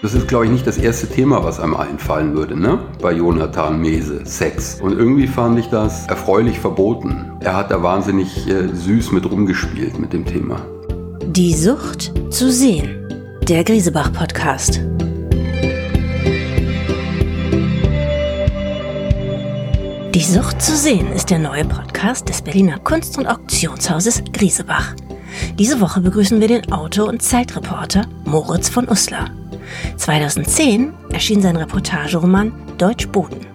Das ist, glaube ich, nicht das erste Thema, was einem einfallen würde, ne? Bei Jonathan Mese, Sex. Und irgendwie fand ich das erfreulich verboten. Er hat da wahnsinnig äh, süß mit rumgespielt mit dem Thema. Die Sucht zu sehen. Der Griesebach-Podcast. Die Sucht zu sehen ist der neue Podcast des Berliner Kunst- und Auktionshauses Griesebach. Diese Woche begrüßen wir den Autor und Zeitreporter Moritz von Uslar. 2010 erschien sein Reportageroman Deutsch Boden.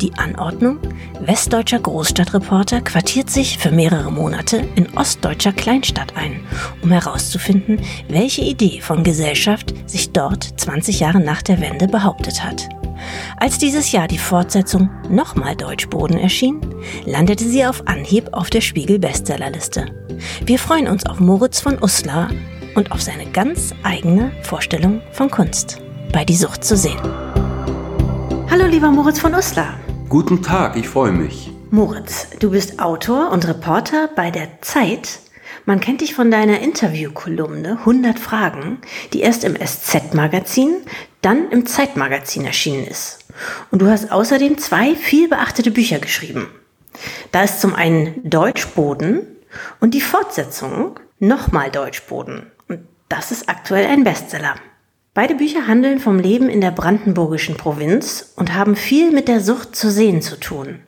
Die Anordnung Westdeutscher Großstadtreporter quartiert sich für mehrere Monate in ostdeutscher Kleinstadt ein, um herauszufinden, welche Idee von Gesellschaft sich dort 20 Jahre nach der Wende behauptet hat. Als dieses Jahr die Fortsetzung Nochmal Deutschboden erschien, landete sie auf Anhieb auf der Spiegel-Bestsellerliste. Wir freuen uns auf Moritz von Uslar und auf seine ganz eigene Vorstellung von Kunst bei Die Sucht zu sehen. Hallo lieber Moritz von Uslar. Guten Tag, ich freue mich. Moritz, du bist Autor und Reporter bei der Zeit. Man kennt dich von deiner Interviewkolumne 100 Fragen, die erst im SZ-Magazin, dann im Zeitmagazin erschienen ist. Und du hast außerdem zwei viel beachtete Bücher geschrieben. Da ist zum einen Deutschboden und die Fortsetzung Nochmal Deutschboden. Das ist aktuell ein Bestseller. Beide Bücher handeln vom Leben in der brandenburgischen Provinz und haben viel mit der Sucht zu sehen zu tun.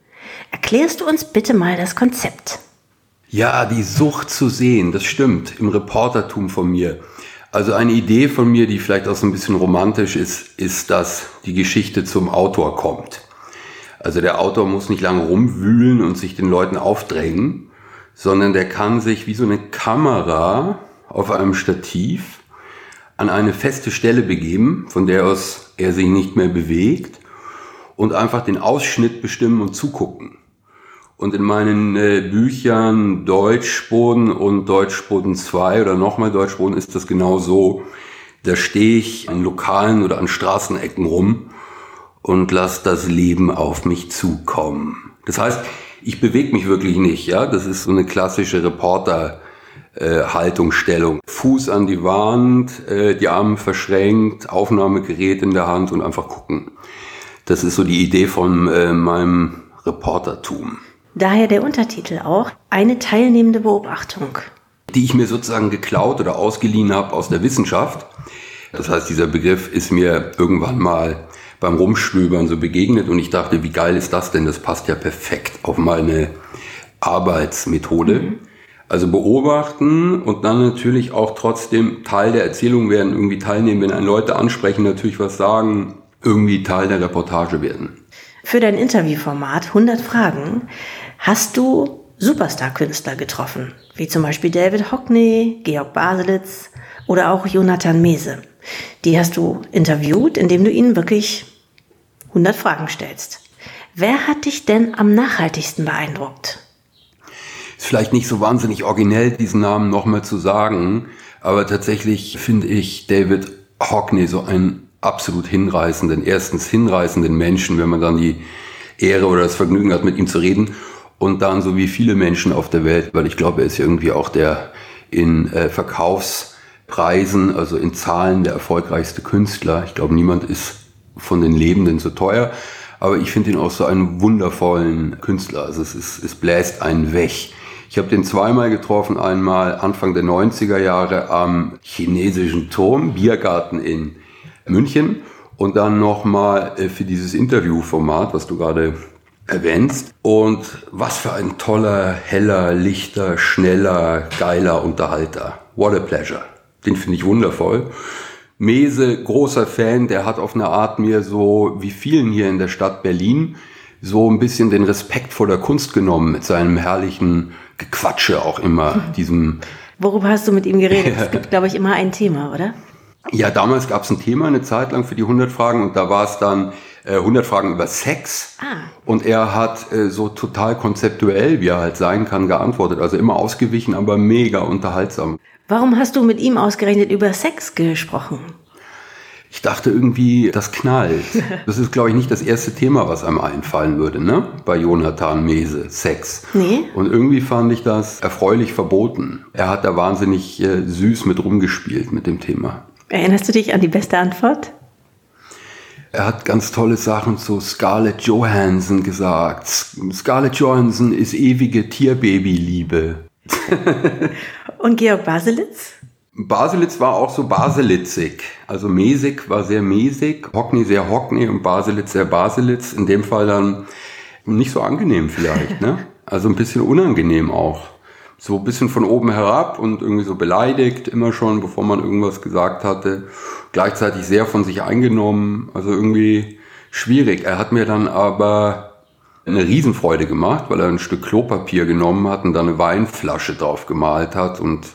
Erklärst du uns bitte mal das Konzept? Ja, die Sucht zu sehen, das stimmt, im Reportertum von mir. Also eine Idee von mir, die vielleicht auch so ein bisschen romantisch ist, ist, dass die Geschichte zum Autor kommt. Also der Autor muss nicht lange rumwühlen und sich den Leuten aufdrängen, sondern der kann sich wie so eine Kamera auf einem Stativ an eine feste Stelle begeben, von der aus er sich nicht mehr bewegt und einfach den Ausschnitt bestimmen und zugucken. Und in meinen äh, Büchern Deutschboden und Deutschboden 2 oder nochmal Deutschboden ist das genau so. Da stehe ich an Lokalen oder an Straßenecken rum und lasse das Leben auf mich zukommen. Das heißt, ich bewege mich wirklich nicht, ja. Das ist so eine klassische Reporter. Äh, Haltungsstellung. Fuß an die Wand, äh, die Arme verschränkt, Aufnahmegerät in der Hand und einfach gucken. Das ist so die Idee von äh, meinem Reportertum. Daher der Untertitel auch, eine teilnehmende Beobachtung. Die ich mir sozusagen geklaut oder ausgeliehen habe aus der Wissenschaft. Das heißt, dieser Begriff ist mir irgendwann mal beim Rumstöbern so begegnet und ich dachte, wie geil ist das denn? Das passt ja perfekt auf meine Arbeitsmethode. Mhm. Also beobachten und dann natürlich auch trotzdem Teil der Erzählung werden, irgendwie teilnehmen, wenn einen Leute ansprechen, natürlich was sagen, irgendwie Teil der Reportage werden. Für dein Interviewformat 100 Fragen hast du Superstar-Künstler getroffen, wie zum Beispiel David Hockney, Georg Baselitz oder auch Jonathan Mese. Die hast du interviewt, indem du ihnen wirklich 100 Fragen stellst. Wer hat dich denn am nachhaltigsten beeindruckt? Vielleicht nicht so wahnsinnig originell, diesen Namen nochmal zu sagen, aber tatsächlich finde ich David Hockney so einen absolut hinreißenden, erstens hinreißenden Menschen, wenn man dann die Ehre oder das Vergnügen hat, mit ihm zu reden und dann so wie viele Menschen auf der Welt, weil ich glaube, er ist irgendwie auch der in äh, Verkaufspreisen, also in Zahlen der erfolgreichste Künstler. Ich glaube, niemand ist von den Lebenden so teuer, aber ich finde ihn auch so einen wundervollen Künstler. Also es, ist, es bläst einen weg. Ich habe den zweimal getroffen, einmal Anfang der 90er Jahre am chinesischen Turm, Biergarten in München und dann nochmal äh, für dieses Interviewformat, was du gerade erwähnst. Und was für ein toller, heller, lichter, schneller, geiler Unterhalter. What a pleasure. Den finde ich wundervoll. Mese, großer Fan, der hat auf eine Art mir so, wie vielen hier in der Stadt Berlin, so ein bisschen den Respekt vor der Kunst genommen mit seinem herrlichen Gequatsche auch immer, diesem. Worüber hast du mit ihm geredet? Es gibt, glaube ich, immer ein Thema, oder? Ja, damals gab es ein Thema eine Zeit lang für die 100 Fragen und da war es dann äh, 100 Fragen über Sex. Ah. Und er hat äh, so total konzeptuell, wie er halt sein kann, geantwortet. Also immer ausgewichen, aber mega unterhaltsam. Warum hast du mit ihm ausgerechnet über Sex gesprochen? Ich dachte irgendwie, das knallt. Das ist, glaube ich, nicht das erste Thema, was einem einfallen würde, ne? Bei Jonathan Mese, Sex. Nee. Und irgendwie fand ich das erfreulich verboten. Er hat da wahnsinnig äh, süß mit rumgespielt mit dem Thema. Erinnerst du dich an die beste Antwort? Er hat ganz tolle Sachen zu Scarlett Johansson gesagt. Scarlett Johansson ist ewige Tierbabyliebe. Und Georg Baselitz? Baselitz war auch so baselitzig. Also Mesig war sehr mesig, Hockney sehr Hockney und Baselitz sehr Baselitz. In dem Fall dann nicht so angenehm vielleicht, ne? Also ein bisschen unangenehm auch. So ein bisschen von oben herab und irgendwie so beleidigt, immer schon, bevor man irgendwas gesagt hatte. Gleichzeitig sehr von sich eingenommen, also irgendwie schwierig. Er hat mir dann aber eine Riesenfreude gemacht, weil er ein Stück Klopapier genommen hat und da eine Weinflasche drauf gemalt hat und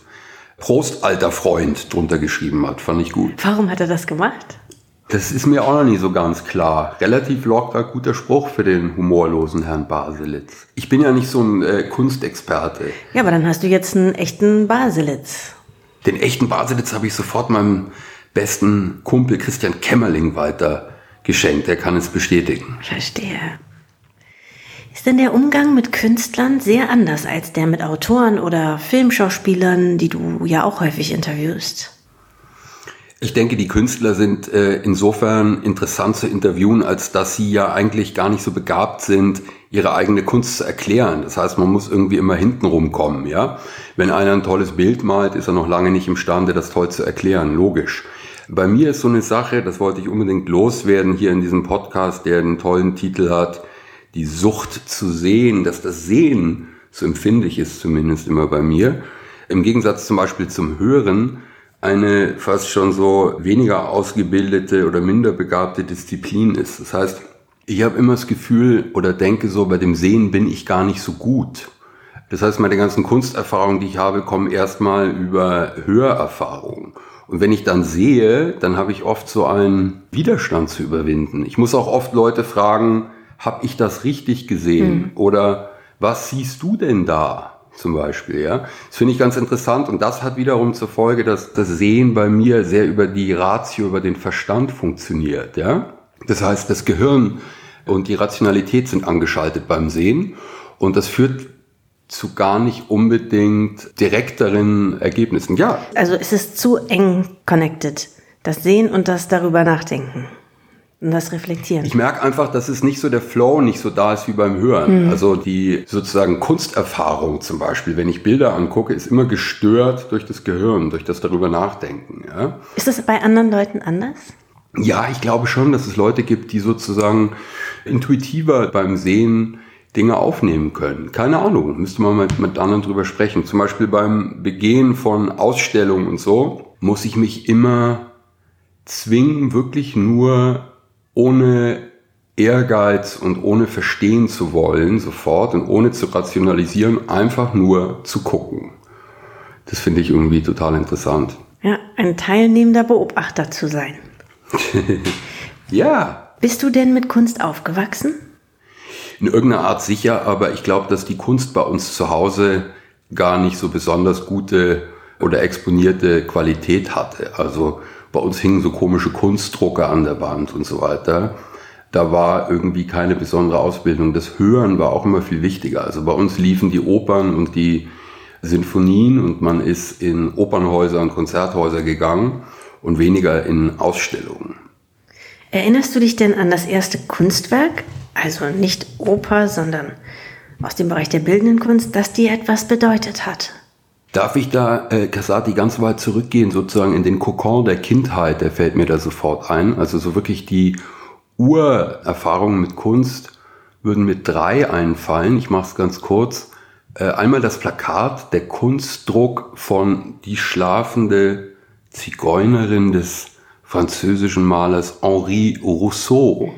Prost, alter Freund drunter geschrieben hat. Fand ich gut. Warum hat er das gemacht? Das ist mir auch noch nie so ganz klar. Relativ locker, guter Spruch für den humorlosen Herrn Baselitz. Ich bin ja nicht so ein äh, Kunstexperte. Ja, aber dann hast du jetzt einen echten Baselitz. Den echten Baselitz habe ich sofort meinem besten Kumpel Christian Kämmerling weiter geschenkt. Er kann es bestätigen. Verstehe. Ist denn der Umgang mit Künstlern sehr anders als der mit Autoren oder Filmschauspielern, die du ja auch häufig interviewst? Ich denke, die Künstler sind äh, insofern interessant zu interviewen, als dass sie ja eigentlich gar nicht so begabt sind, ihre eigene Kunst zu erklären. Das heißt, man muss irgendwie immer hintenrum kommen, ja. Wenn einer ein tolles Bild malt, ist er noch lange nicht imstande, das toll zu erklären. Logisch. Bei mir ist so eine Sache, das wollte ich unbedingt loswerden hier in diesem Podcast, der einen tollen Titel hat, die Sucht zu sehen, dass das Sehen so empfindlich ist, zumindest immer bei mir. Im Gegensatz zum Beispiel zum Hören eine fast schon so weniger ausgebildete oder minder begabte Disziplin ist. Das heißt, ich habe immer das Gefühl oder denke so, bei dem Sehen bin ich gar nicht so gut. Das heißt, meine ganzen Kunsterfahrungen, die ich habe, kommen erstmal über Hörerfahrungen. Und wenn ich dann sehe, dann habe ich oft so einen Widerstand zu überwinden. Ich muss auch oft Leute fragen, habe ich das richtig gesehen? Mhm. Oder was siehst du denn da? Zum Beispiel, ja. Das finde ich ganz interessant und das hat wiederum zur Folge, dass das Sehen bei mir sehr über die Ratio, über den Verstand funktioniert, ja. Das heißt, das Gehirn und die Rationalität sind angeschaltet beim Sehen und das führt zu gar nicht unbedingt direkteren Ergebnissen. Ja. Also es ist zu eng connected. Das Sehen und das darüber nachdenken. Und das Reflektieren. Ich merke einfach, dass es nicht so der Flow nicht so da ist wie beim Hören. Mhm. Also die sozusagen Kunsterfahrung zum Beispiel, wenn ich Bilder angucke, ist immer gestört durch das Gehirn, durch das darüber nachdenken. Ja? Ist das bei anderen Leuten anders? Ja, ich glaube schon, dass es Leute gibt, die sozusagen intuitiver beim Sehen Dinge aufnehmen können. Keine Ahnung, müsste man mit, mit anderen drüber sprechen. Zum Beispiel beim Begehen von Ausstellungen und so muss ich mich immer zwingen, wirklich nur ohne Ehrgeiz und ohne verstehen zu wollen sofort und ohne zu rationalisieren, einfach nur zu gucken. Das finde ich irgendwie total interessant. Ja, ein teilnehmender Beobachter zu sein. ja. Bist du denn mit Kunst aufgewachsen? In irgendeiner Art sicher, aber ich glaube, dass die Kunst bei uns zu Hause gar nicht so besonders gute oder exponierte Qualität hatte. Also bei uns hingen so komische Kunstdrucke an der Wand und so weiter. Da war irgendwie keine besondere Ausbildung. Das Hören war auch immer viel wichtiger. Also bei uns liefen die Opern und die Sinfonien und man ist in Opernhäuser und Konzerthäuser gegangen und weniger in Ausstellungen. Erinnerst du dich denn an das erste Kunstwerk, also nicht Oper, sondern aus dem Bereich der bildenden Kunst, das dir etwas bedeutet hat? Darf ich da, äh, Casati, ganz weit zurückgehen, sozusagen in den Kokon der Kindheit, der fällt mir da sofort ein. Also so wirklich die Urerfahrungen mit Kunst würden mir drei einfallen. Ich mache es ganz kurz. Äh, einmal das Plakat, der Kunstdruck von Die schlafende Zigeunerin des französischen Malers Henri Rousseau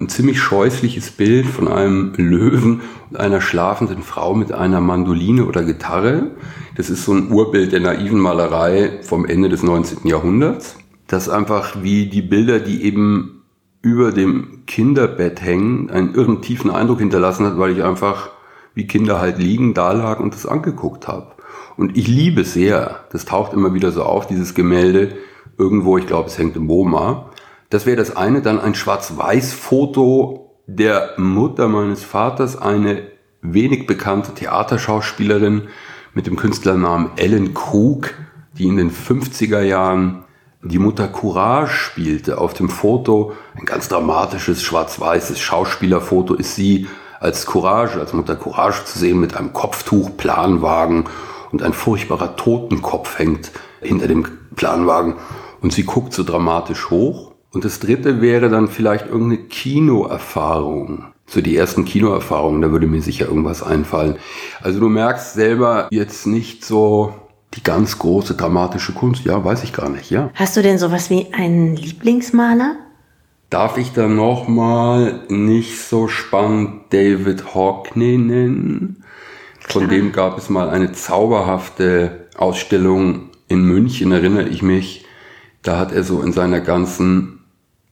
ein ziemlich scheußliches Bild von einem Löwen und einer schlafenden Frau mit einer Mandoline oder Gitarre. Das ist so ein Urbild der naiven Malerei vom Ende des 19. Jahrhunderts. Das einfach wie die Bilder, die eben über dem Kinderbett hängen, einen irren tiefen Eindruck hinterlassen hat, weil ich einfach wie Kinder halt liegen, da lag und das angeguckt habe. Und ich liebe sehr. Das taucht immer wieder so auf, dieses Gemälde. Irgendwo, ich glaube, es hängt im MoMA. Das wäre das eine. Dann ein Schwarz-Weiß-Foto der Mutter meines Vaters, eine wenig bekannte Theaterschauspielerin mit dem Künstlernamen Ellen Krug, die in den 50er Jahren die Mutter Courage spielte. Auf dem Foto, ein ganz dramatisches schwarz-weißes Schauspielerfoto, ist sie als Courage, als Mutter Courage zu sehen mit einem Kopftuch, Planwagen und ein furchtbarer Totenkopf hängt hinter dem Planwagen und sie guckt so dramatisch hoch. Und das dritte wäre dann vielleicht irgendeine Kinoerfahrung. So die ersten Kinoerfahrungen, da würde mir sicher irgendwas einfallen. Also du merkst selber jetzt nicht so die ganz große dramatische Kunst. Ja, weiß ich gar nicht, ja. Hast du denn sowas wie einen Lieblingsmaler? Darf ich dann nochmal nicht so spannend David Hockney nennen? Von dem gab es mal eine zauberhafte Ausstellung in München, erinnere ich mich. Da hat er so in seiner ganzen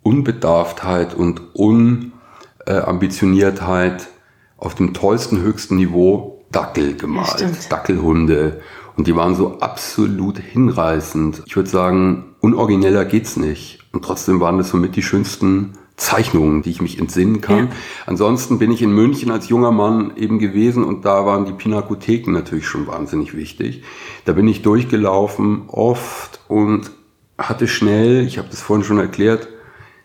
Unbedarftheit und Unambitioniertheit auf dem tollsten, höchsten Niveau Dackel gemalt. Ja, Dackelhunde. Und die waren so absolut hinreißend. Ich würde sagen, unorigineller geht's nicht. Und trotzdem waren das somit die schönsten Zeichnungen, die ich mich entsinnen kann. Ja. Ansonsten bin ich in München als junger Mann eben gewesen und da waren die Pinakotheken natürlich schon wahnsinnig wichtig. Da bin ich durchgelaufen oft und hatte schnell, ich habe das vorhin schon erklärt,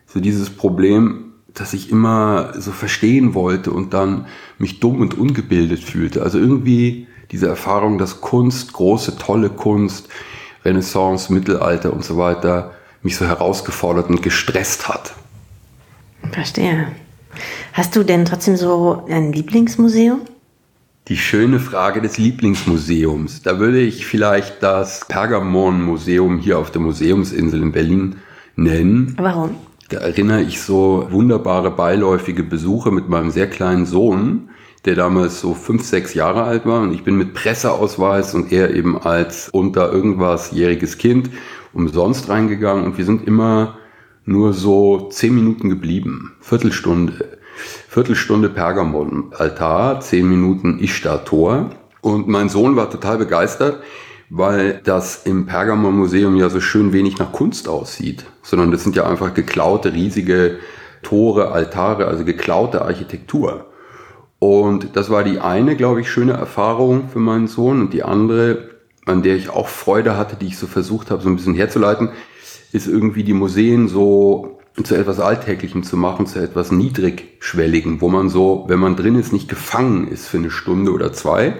so dieses Problem, dass ich immer so verstehen wollte und dann mich dumm und ungebildet fühlte. Also irgendwie diese Erfahrung, dass Kunst, große, tolle Kunst, Renaissance, Mittelalter und so weiter, mich so herausgefordert und gestresst hat. Verstehe. Hast du denn trotzdem so ein Lieblingsmuseum? Die schöne Frage des Lieblingsmuseums. Da würde ich vielleicht das Pergamon-Museum hier auf der Museumsinsel in Berlin nennen. Warum? Da erinnere ich so wunderbare beiläufige Besuche mit meinem sehr kleinen Sohn, der damals so fünf, sechs Jahre alt war. Und ich bin mit Presseausweis und er eben als unter irgendwas jähriges Kind umsonst reingegangen. Und wir sind immer nur so zehn Minuten geblieben. Viertelstunde. Viertelstunde Pergamon-Altar, zehn Minuten Ishtar-Tor. Und mein Sohn war total begeistert, weil das im Pergamon-Museum ja so schön wenig nach Kunst aussieht, sondern das sind ja einfach geklaute riesige Tore, Altare, also geklaute Architektur. Und das war die eine, glaube ich, schöne Erfahrung für meinen Sohn. Und die andere, an der ich auch Freude hatte, die ich so versucht habe, so ein bisschen herzuleiten, ist irgendwie die Museen so zu etwas Alltäglichem zu machen, zu etwas Niedrigschwelligem, wo man so, wenn man drin ist, nicht gefangen ist für eine Stunde oder zwei,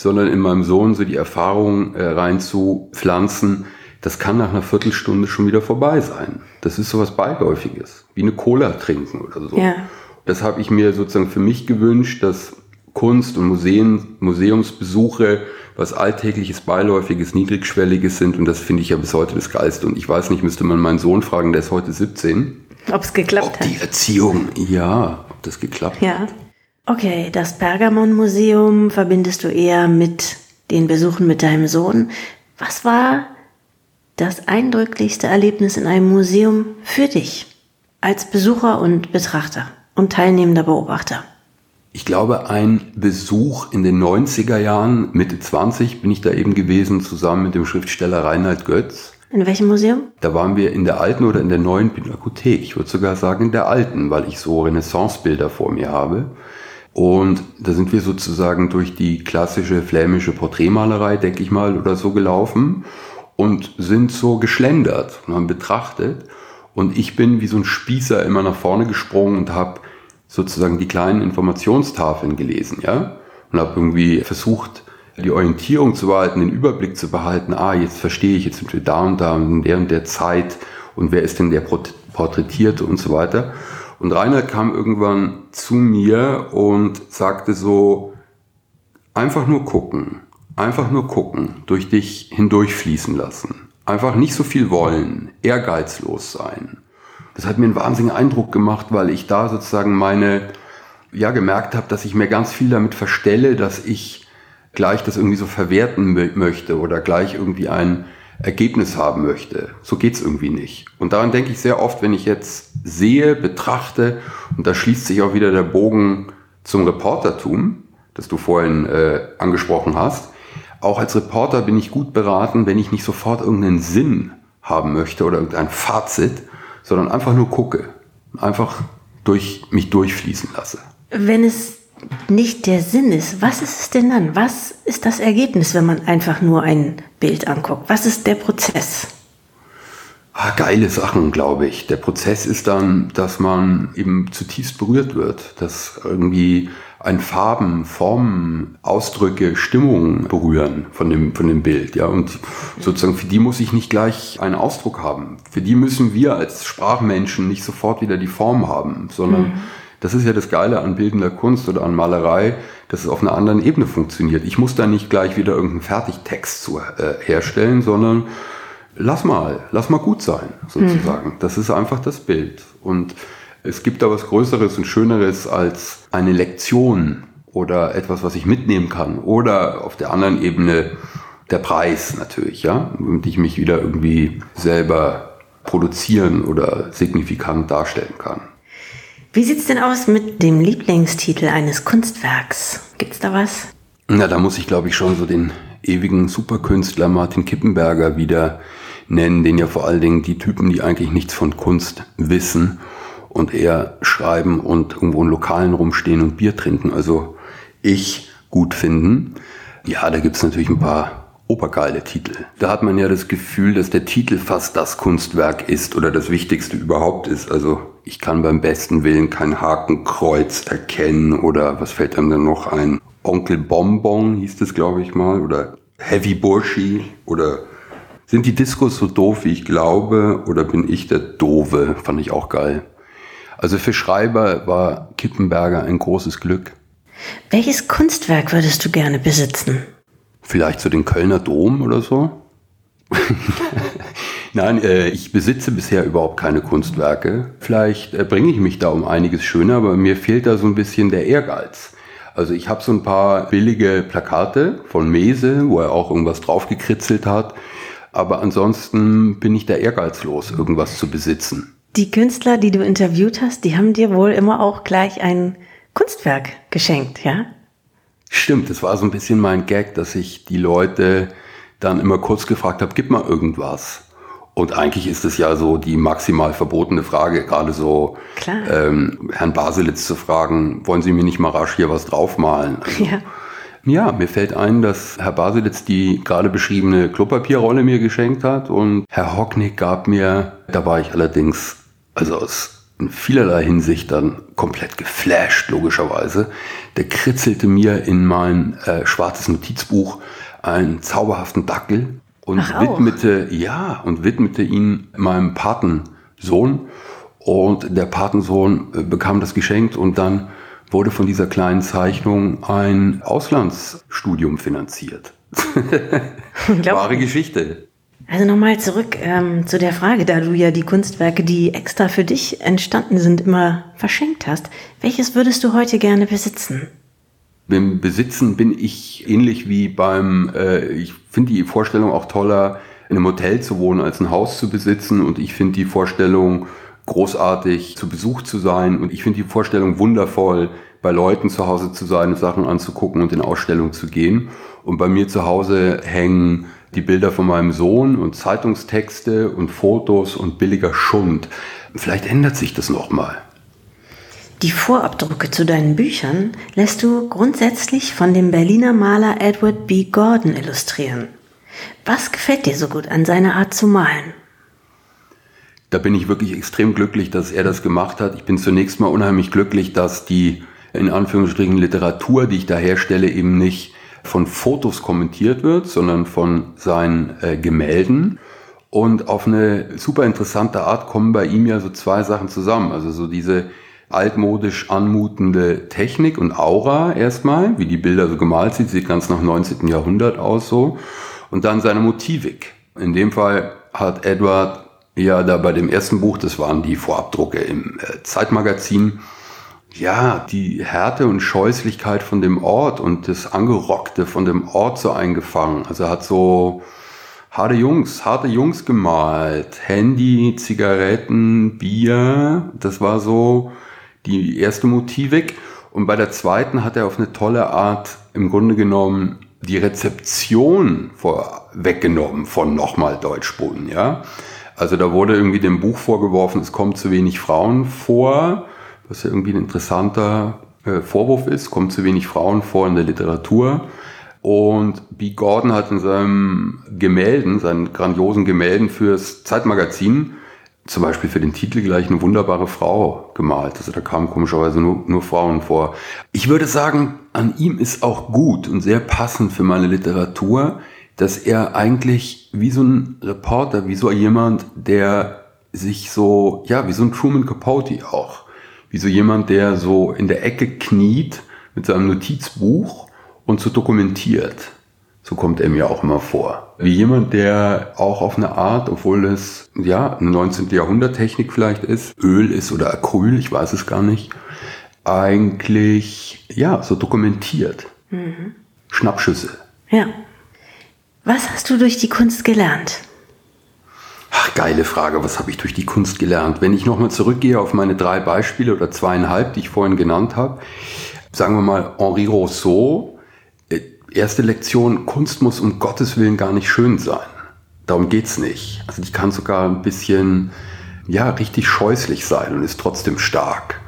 sondern in meinem Sohn so die Erfahrung äh, reinzupflanzen, das kann nach einer Viertelstunde schon wieder vorbei sein. Das ist sowas Beiläufiges, wie eine Cola trinken oder so. Ja. Das habe ich mir sozusagen für mich gewünscht, dass Kunst und Museen, Museumsbesuche was alltägliches, beiläufiges, niedrigschwelliges sind. Und das finde ich ja bis heute das Geilste. Und ich weiß nicht, müsste man meinen Sohn fragen, der ist heute 17. Ob es geklappt ob hat. Die Erziehung, ja, ob das geklappt ja. hat. Okay, das Pergamon-Museum verbindest du eher mit den Besuchen mit deinem Sohn. Was war das eindrücklichste Erlebnis in einem Museum für dich als Besucher und Betrachter und teilnehmender Beobachter? Ich glaube, ein Besuch in den 90er Jahren, Mitte 20 bin ich da eben gewesen, zusammen mit dem Schriftsteller Reinhard Götz. In welchem Museum? Da waren wir in der alten oder in der neuen Pinakothek. Ich würde sogar sagen in der alten, weil ich so Renaissancebilder vor mir habe. Und da sind wir sozusagen durch die klassische flämische Porträtmalerei, denke ich mal, oder so gelaufen und sind so geschlendert und haben betrachtet. Und ich bin wie so ein Spießer immer nach vorne gesprungen und habe sozusagen die kleinen Informationstafeln gelesen, ja, und habe irgendwie versucht, die Orientierung zu behalten, den Überblick zu behalten. Ah, jetzt verstehe ich, jetzt sind wir da und da in der und der Zeit und wer ist denn der Porträtierte und so weiter. Und Reinhard kam irgendwann zu mir und sagte so, einfach nur gucken, einfach nur gucken, durch dich hindurchfließen lassen. Einfach nicht so viel wollen, ehrgeizlos sein. Das hat mir einen wahnsinnigen Eindruck gemacht, weil ich da sozusagen meine, ja, gemerkt habe, dass ich mir ganz viel damit verstelle, dass ich gleich das irgendwie so verwerten möchte oder gleich irgendwie ein Ergebnis haben möchte. So geht's irgendwie nicht. Und daran denke ich sehr oft, wenn ich jetzt sehe, betrachte, und da schließt sich auch wieder der Bogen zum Reportertum, das du vorhin äh, angesprochen hast. Auch als Reporter bin ich gut beraten, wenn ich nicht sofort irgendeinen Sinn haben möchte oder irgendein Fazit, sondern einfach nur gucke, einfach durch mich durchfließen lasse. Wenn es nicht der Sinn ist, was ist es denn dann? Was ist das Ergebnis, wenn man einfach nur ein Bild anguckt? Was ist der Prozess? Ah, geile Sachen, glaube ich. Der Prozess ist dann, dass man eben zutiefst berührt wird, dass irgendwie ein Farben, Formen, Ausdrücke, Stimmungen berühren von dem, von dem Bild, ja. Und sozusagen für die muss ich nicht gleich einen Ausdruck haben. Für die müssen wir als Sprachmenschen nicht sofort wieder die Form haben, sondern mhm. Das ist ja das Geile an bildender Kunst oder an Malerei, dass es auf einer anderen Ebene funktioniert. Ich muss da nicht gleich wieder irgendeinen Fertigtext zu, äh, herstellen, sondern lass mal, lass mal gut sein, sozusagen. Mhm. Das ist einfach das Bild. Und es gibt da was Größeres und Schöneres als eine Lektion oder etwas, was ich mitnehmen kann. Oder auf der anderen Ebene der Preis natürlich, ja, damit ich mich wieder irgendwie selber produzieren oder signifikant darstellen kann. Wie sieht's denn aus mit dem Lieblingstitel eines Kunstwerks? Gibt's da was? Na, da muss ich glaube ich schon so den ewigen Superkünstler Martin Kippenberger wieder nennen, den ja vor allen Dingen die Typen, die eigentlich nichts von Kunst wissen und eher schreiben und irgendwo in Lokalen rumstehen und Bier trinken. Also ich gut finden. Ja, da gibt's natürlich ein paar obergeile Titel. Da hat man ja das Gefühl, dass der Titel fast das Kunstwerk ist oder das Wichtigste überhaupt ist. Also ich kann beim besten Willen kein Hakenkreuz erkennen oder was fällt einem denn noch ein? Onkel Bonbon hieß das, glaube ich mal, oder Heavy Burschi oder sind die Diskos so doof, wie ich glaube, oder bin ich der Dove? Fand ich auch geil. Also für Schreiber war Kippenberger ein großes Glück. Welches Kunstwerk würdest du gerne besitzen? Vielleicht so den Kölner Dom oder so? Nein, äh, ich besitze bisher überhaupt keine Kunstwerke. Vielleicht äh, bringe ich mich da um einiges schöner, aber mir fehlt da so ein bisschen der Ehrgeiz. Also ich habe so ein paar billige Plakate von Mese, wo er auch irgendwas draufgekritzelt hat. Aber ansonsten bin ich da ehrgeizlos, irgendwas zu besitzen. Die Künstler, die du interviewt hast, die haben dir wohl immer auch gleich ein Kunstwerk geschenkt, ja? Stimmt, das war so ein bisschen mein Gag, dass ich die Leute dann immer kurz gefragt habe, gib mal irgendwas. Und eigentlich ist es ja so die maximal verbotene Frage, gerade so ähm, Herrn Baselitz zu fragen, wollen Sie mir nicht mal rasch hier was draufmalen? Also, ja. Ja, mir fällt ein, dass Herr Baselitz die gerade beschriebene Klopapierrolle mir geschenkt hat und Herr Hocknick gab mir, da war ich allerdings, also aus vielerlei Hinsicht dann komplett geflasht, logischerweise. Der kritzelte mir in mein äh, schwarzes Notizbuch einen zauberhaften Dackel und Ach, widmete, ja, und widmete ihn meinem Patensohn. Und der Patensohn äh, bekam das geschenkt und dann wurde von dieser kleinen Zeichnung ein Auslandsstudium finanziert. Wahre Geschichte. Also nochmal zurück ähm, zu der Frage, da du ja die Kunstwerke, die extra für dich entstanden sind, immer verschenkt hast. Welches würdest du heute gerne besitzen? Beim Besitzen bin ich ähnlich wie beim, äh, ich finde die Vorstellung auch toller, in einem Hotel zu wohnen, als ein Haus zu besitzen. Und ich finde die Vorstellung großartig, zu Besuch zu sein. Und ich finde die Vorstellung wundervoll, bei Leuten zu Hause zu sein, Sachen anzugucken und in Ausstellungen zu gehen. Und bei mir zu Hause hängen die Bilder von meinem Sohn und Zeitungstexte und Fotos und billiger Schund. Vielleicht ändert sich das nochmal. Die Vorabdrucke zu deinen Büchern lässt du grundsätzlich von dem Berliner Maler Edward B. Gordon illustrieren. Was gefällt dir so gut an seiner Art zu malen? Da bin ich wirklich extrem glücklich, dass er das gemacht hat. Ich bin zunächst mal unheimlich glücklich, dass die in Anführungsstrichen Literatur, die ich da herstelle, eben nicht von Fotos kommentiert wird, sondern von seinen äh, Gemälden. Und auf eine super interessante Art kommen bei ihm ja so zwei Sachen zusammen. Also so diese altmodisch anmutende Technik und Aura erstmal, wie die Bilder so gemalt sind, sieht ganz nach 19. Jahrhundert aus so. Und dann seine Motivik. In dem Fall hat Edward ja da bei dem ersten Buch, das waren die Vorabdrucke im äh, Zeitmagazin, ja, die Härte und Scheußlichkeit von dem Ort und das Angerockte von dem Ort so eingefangen. Also er hat so harte Jungs, harte Jungs gemalt. Handy, Zigaretten, Bier. Das war so die erste Motivik. Und bei der zweiten hat er auf eine tolle Art im Grunde genommen die Rezeption vorweggenommen von nochmal Deutschboden, ja. Also da wurde irgendwie dem Buch vorgeworfen, es kommt zu wenig Frauen vor, was ja irgendwie ein interessanter äh, Vorwurf ist, kommt zu wenig Frauen vor in der Literatur. Und B. Gordon hat in seinem Gemälden, seinen grandiosen Gemälden fürs Zeitmagazin zum Beispiel für den Titel gleich eine wunderbare Frau gemalt. Also da kamen komischerweise nur, nur Frauen vor. Ich würde sagen, an ihm ist auch gut und sehr passend für meine Literatur, dass er eigentlich wie so ein Reporter, wie so jemand, der sich so, ja, wie so ein Truman Capote auch, wie so jemand, der so in der Ecke kniet mit seinem Notizbuch und so dokumentiert. So kommt er mir auch immer vor. Wie jemand, der auch auf eine Art, obwohl es ja eine 19. Jahrhundert Technik vielleicht ist, Öl ist oder Acryl, ich weiß es gar nicht, eigentlich ja so dokumentiert. Mhm. Schnappschüsse. Ja. Was hast du durch die Kunst gelernt? Ach, geile Frage. Was habe ich durch die Kunst gelernt? Wenn ich nochmal zurückgehe auf meine drei Beispiele oder zweieinhalb, die ich vorhin genannt habe, sagen wir mal Henri Rousseau, erste Lektion, Kunst muss um Gottes Willen gar nicht schön sein. Darum geht's nicht. Also die kann sogar ein bisschen, ja, richtig scheußlich sein und ist trotzdem stark.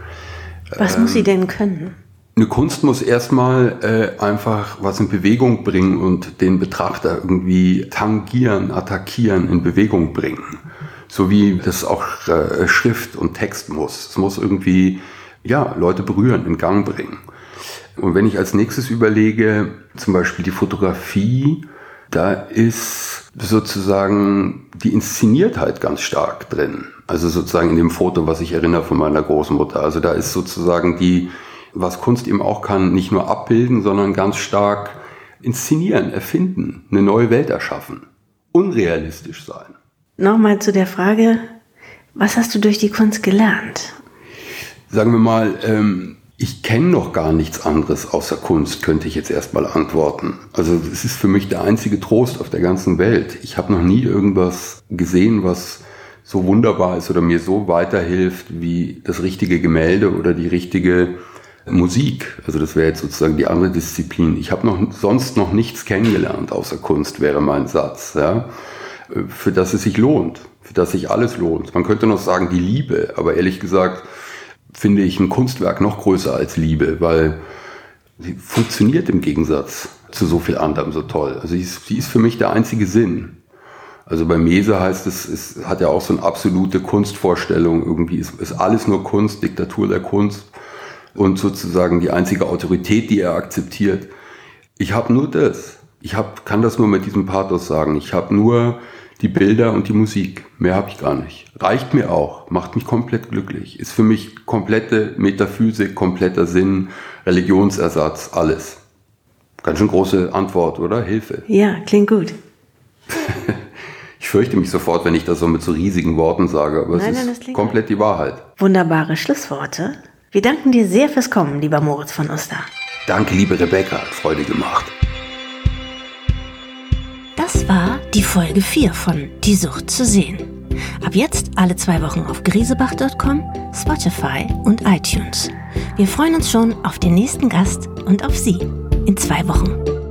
Was ähm, muss sie ähm, denn können? Eine Kunst muss erstmal äh, einfach was in Bewegung bringen und den Betrachter irgendwie tangieren, attackieren, in Bewegung bringen. So wie das auch äh, Schrift und Text muss. Es muss irgendwie, ja, Leute berühren, in Gang bringen. Und wenn ich als nächstes überlege, zum Beispiel die Fotografie, da ist sozusagen die Inszeniertheit ganz stark drin. Also sozusagen in dem Foto, was ich erinnere von meiner Großmutter. Also da ist sozusagen die, was Kunst eben auch kann, nicht nur abbilden, sondern ganz stark inszenieren, erfinden, eine neue Welt erschaffen, unrealistisch sein. Nochmal zu der Frage, was hast du durch die Kunst gelernt? Sagen wir mal, ähm, ich kenne noch gar nichts anderes außer Kunst, könnte ich jetzt erstmal antworten. Also es ist für mich der einzige Trost auf der ganzen Welt. Ich habe noch nie irgendwas gesehen, was so wunderbar ist oder mir so weiterhilft wie das richtige Gemälde oder die richtige Musik. Also das wäre jetzt sozusagen die andere Disziplin. Ich habe noch sonst noch nichts kennengelernt außer Kunst, wäre mein Satz. Ja? Für das es sich lohnt, für das sich alles lohnt. Man könnte noch sagen die Liebe, aber ehrlich gesagt finde ich ein Kunstwerk noch größer als Liebe, weil sie funktioniert im Gegensatz zu so viel anderem so toll. Also sie ist, sie ist für mich der einzige Sinn. Also bei Mese heißt es, es hat ja auch so eine absolute Kunstvorstellung. Irgendwie ist, ist alles nur Kunst, Diktatur der Kunst und sozusagen die einzige Autorität, die er akzeptiert. Ich habe nur das. Ich hab, kann das nur mit diesem Pathos sagen. Ich habe nur die Bilder und die Musik. Mehr habe ich gar nicht. Reicht mir auch, macht mich komplett glücklich. Ist für mich komplette Metaphysik, kompletter Sinn, Religionsersatz, alles. Ganz schön große Antwort, oder? Hilfe. Ja, klingt gut. ich fürchte mich sofort, wenn ich das so mit so riesigen Worten sage, aber nein, es nein, ist komplett die Wahrheit. Wunderbare Schlussworte. Wir danken dir sehr fürs Kommen, lieber Moritz von Oster. Danke, liebe Rebecca, hat Freude gemacht. Das war die Folge 4 von Die Sucht zu sehen. Ab jetzt alle zwei Wochen auf grisebach.com, Spotify und iTunes. Wir freuen uns schon auf den nächsten Gast und auf Sie in zwei Wochen.